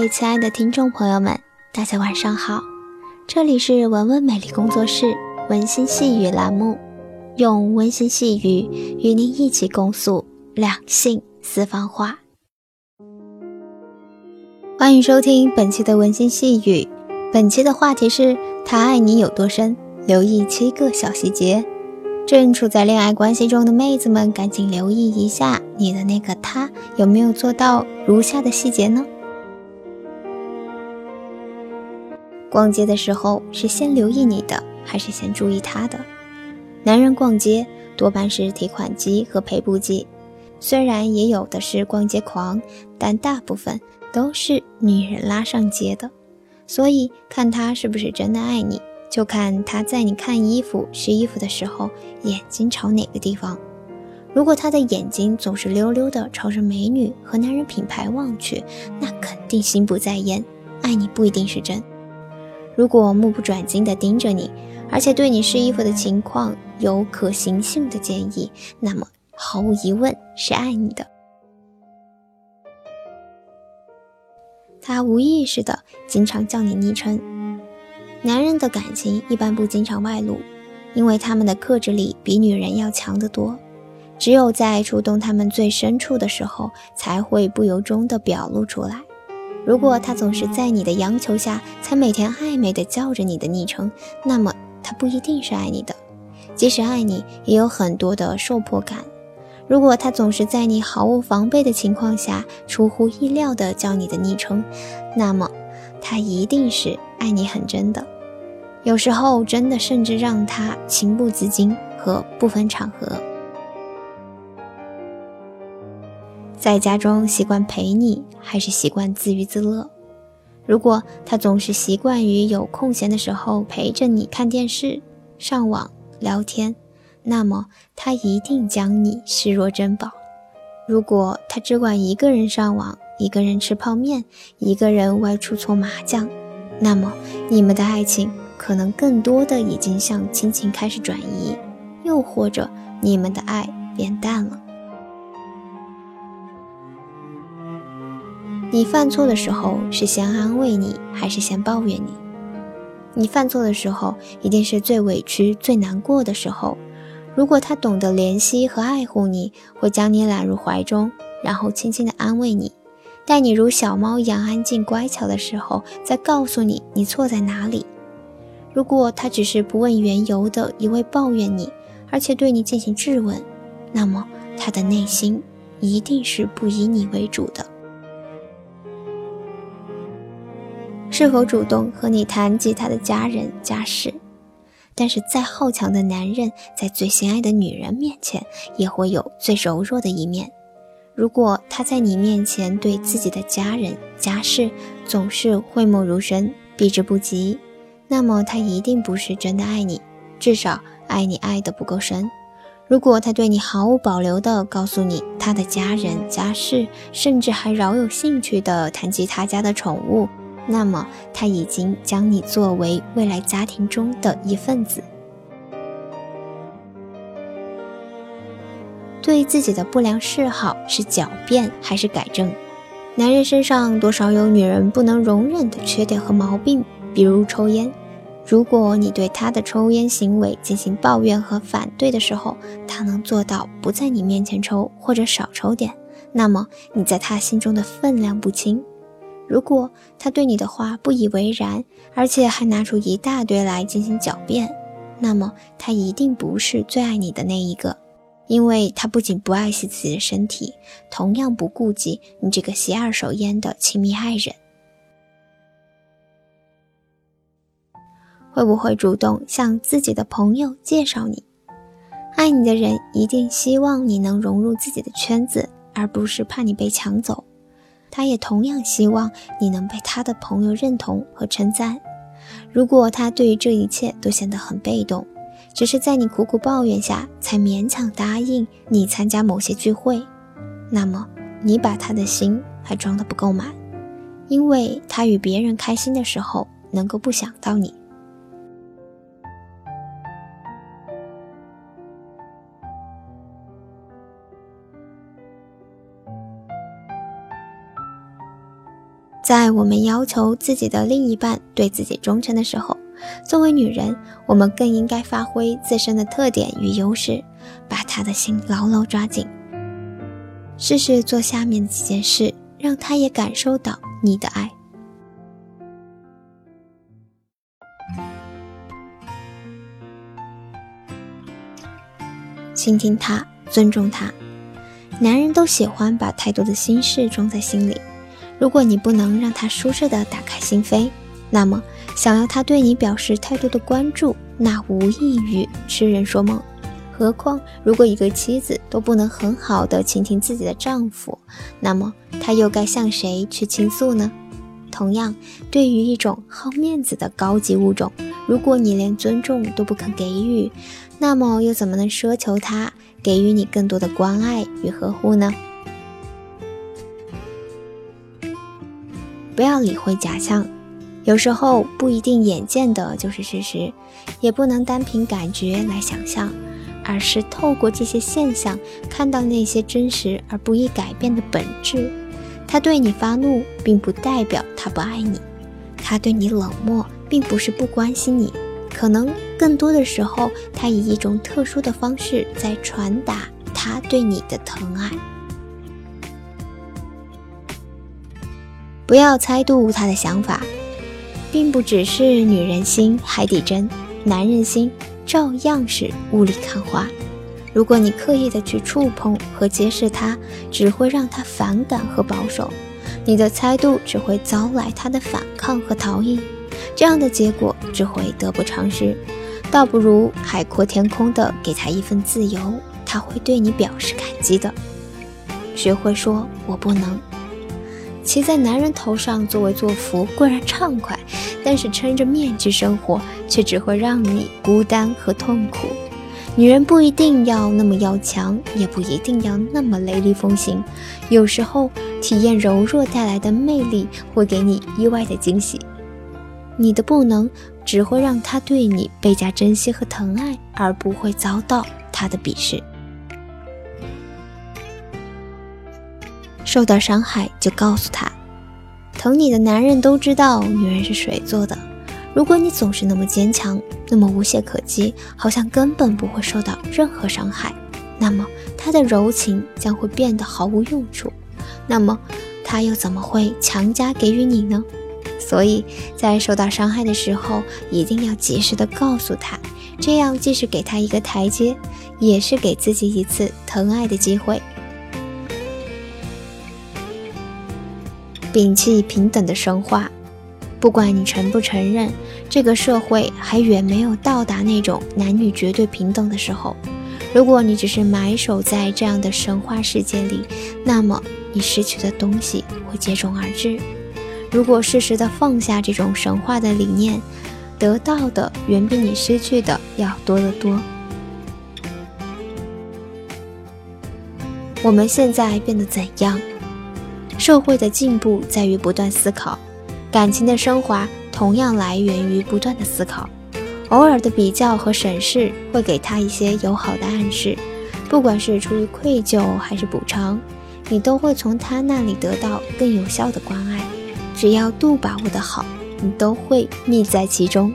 位亲爱的听众朋友们，大家晚上好，这里是文文美丽工作室温馨细语栏目，用温馨细语与您一起共诉两性私房话。欢迎收听本期的温馨细语，本期的话题是他爱你有多深，留意七个小细节。正处在恋爱关系中的妹子们，赶紧留意一下你的那个他有没有做到如下的细节呢？逛街的时候是先留意你的，还是先注意他的？男人逛街多半是提款机和赔不机，虽然也有的是逛街狂，但大部分都是女人拉上街的。所以看他是不是真的爱你。就看他在你看衣服、试衣服的时候，眼睛朝哪个地方。如果他的眼睛总是溜溜的朝着美女和男人品牌望去，那肯定心不在焉，爱你不一定是真。如果目不转睛地盯着你，而且对你试衣服的情况有可行性的建议，那么毫无疑问是爱你的。他无意识的经常叫你昵称。男人的感情一般不经常外露，因为他们的克制力比女人要强得多。只有在触动他们最深处的时候，才会不由衷地表露出来。如果他总是在你的央求下，才每天暧昧的叫着你的昵称，那么他不一定是爱你的。即使爱你，也有很多的受迫感。如果他总是在你毫无防备的情况下，出乎意料的叫你的昵称，那么他一定是爱你很真的。有时候真的甚至让他情不自禁和不分场合，在家中习惯陪你，还是习惯自娱自乐？如果他总是习惯于有空闲的时候陪着你看电视、上网、聊天，那么他一定将你视若珍宝。如果他只管一个人上网、一个人吃泡面、一个人外出搓麻将，那么你们的爱情。可能更多的已经向亲情开始转移，又或者你们的爱变淡了。你犯错的时候是先安慰你，还是先抱怨你？你犯错的时候一定是最委屈、最难过的时候。如果他懂得怜惜和爱护你，会将你揽入怀中，然后轻轻的安慰你，待你如小猫一样安静乖巧的时候，再告诉你你错在哪里。如果他只是不问缘由的一味抱怨你，而且对你进行质问，那么他的内心一定是不以你为主的。是否主动和你谈及他的家人家事？但是再好强的男人，在最心爱的女人面前，也会有最柔弱的一面。如果他在你面前对自己的家人家事总是讳莫如深、避之不及，那么他一定不是真的爱你，至少爱你爱的不够深。如果他对你毫无保留地告诉你他的家人家事，甚至还饶有兴趣地谈及他家的宠物，那么他已经将你作为未来家庭中的一份子。对自己的不良嗜好是狡辩还是改正？男人身上多少有女人不能容忍的缺点和毛病，比如抽烟。如果你对他的抽烟行为进行抱怨和反对的时候，他能做到不在你面前抽或者少抽点，那么你在他心中的分量不轻。如果他对你的话不以为然，而且还拿出一大堆来进行狡辩，那么他一定不是最爱你的那一个，因为他不仅不爱惜自己的身体，同样不顾及你这个吸二手烟的亲密爱人。会不会主动向自己的朋友介绍你？爱你的人一定希望你能融入自己的圈子，而不是怕你被抢走。他也同样希望你能被他的朋友认同和称赞。如果他对于这一切都显得很被动，只是在你苦苦抱怨下才勉强答应你参加某些聚会，那么你把他的心还装得不够满，因为他与别人开心的时候能够不想到你。在我们要求自己的另一半对自己忠诚的时候，作为女人，我们更应该发挥自身的特点与优势，把他的心牢牢抓紧。试试做下面几件事，让他也感受到你的爱。倾听他，尊重他。男人都喜欢把太多的心事装在心里。如果你不能让他舒适的打开心扉，那么想要他对你表示太多的关注，那无异于痴人说梦。何况，如果一个妻子都不能很好的倾听自己的丈夫，那么她又该向谁去倾诉呢？同样，对于一种好面子的高级物种，如果你连尊重都不肯给予，那么又怎么能奢求他给予你更多的关爱与呵护呢？不要理会假象，有时候不一定眼见的就是事实，也不能单凭感觉来想象。而是透过这些现象，看到那些真实而不易改变的本质。他对你发怒，并不代表他不爱你；他对你冷漠，并不是不关心你。可能更多的时候，他以一种特殊的方式在传达他对你的疼爱。不要猜度他的想法，并不只是女人心海底针，男人心。照样是雾里看花。如果你刻意的去触碰和揭示他，只会让他反感和保守，你的猜度只会招来他的反抗和逃逸，这样的结果只会得不偿失。倒不如海阔天空的给他一份自由，他会对你表示感激的。学会说我不能。骑在男人头上作威作福固然畅快，但是撑着面具生活却只会让你孤单和痛苦。女人不一定要那么要强，也不一定要那么雷厉风行。有时候体验柔弱带来的魅力会给你意外的惊喜。你的不能只会让他对你倍加珍惜和疼爱，而不会遭到他的鄙视。受到伤害就告诉他，疼你的男人都知道女人是水做的。如果你总是那么坚强，那么无懈可击，好像根本不会受到任何伤害，那么他的柔情将会变得毫无用处。那么他又怎么会强加给予你呢？所以在受到伤害的时候，一定要及时的告诉他，这样既是给他一个台阶，也是给自己一次疼爱的机会。摒弃平等的神话，不管你承不承认，这个社会还远没有到达那种男女绝对平等的时候。如果你只是埋首在这样的神话世界里，那么你失去的东西会接踵而至。如果适时的放下这种神话的理念，得到的远比你失去的要多得多。我们现在变得怎样？社会的进步在于不断思考，感情的升华同样来源于不断的思考。偶尔的比较和审视会给他一些友好的暗示，不管是出于愧疚还是补偿，你都会从他那里得到更有效的关爱。只要度把握得好，你都会溺在其中。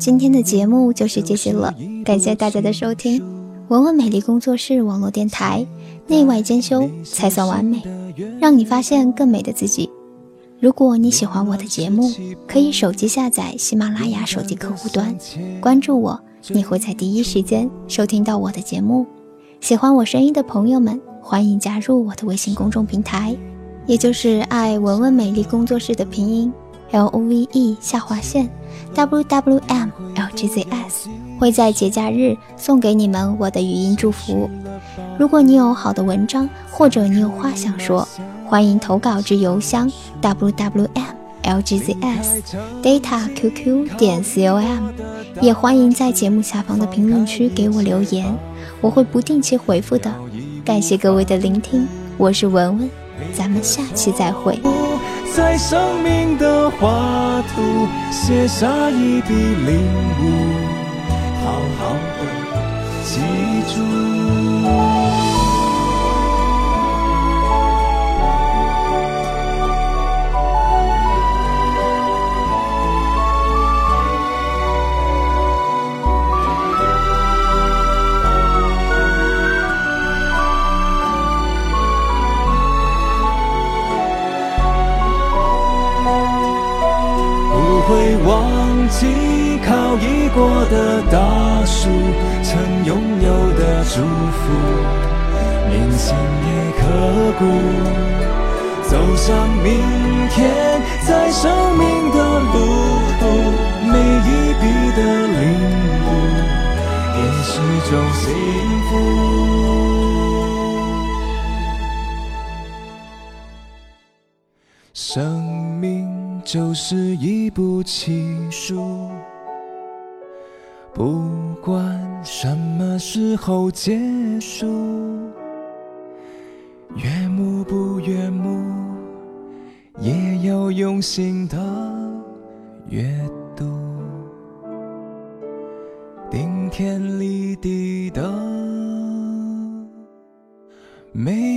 今天的节目就是这些了，感谢大家的收听。文文美丽工作室网络电台，内外兼修才算完美，让你发现更美的自己。如果你喜欢我的节目，可以手机下载喜马拉雅手机客户端，关注我，你会在第一时间收听到我的节目。喜欢我声音的朋友们，欢迎加入我的微信公众平台，也就是爱文文美丽工作室的拼音。L O V E 下划线 W W M L G Z S 会在节假日送给你们我的语音祝福。如果你有好的文章，或者你有话想说，欢迎投稿至邮箱 W W M L G Z S Data Q Q 点 C O M。也欢迎在节目下方的评论区给我留言，我会不定期回复的。感谢各位的聆听，我是文文。咱们下期再会。在生命的画图写下一笔领悟，好好的记住。祝福，铭心也刻骨。走向明天，在生命的路途，每一笔的领悟，也是种幸福。生命。就是一部情书，不管什么时候结束，悦目不悦目，也要用心的阅读，顶天立地的美。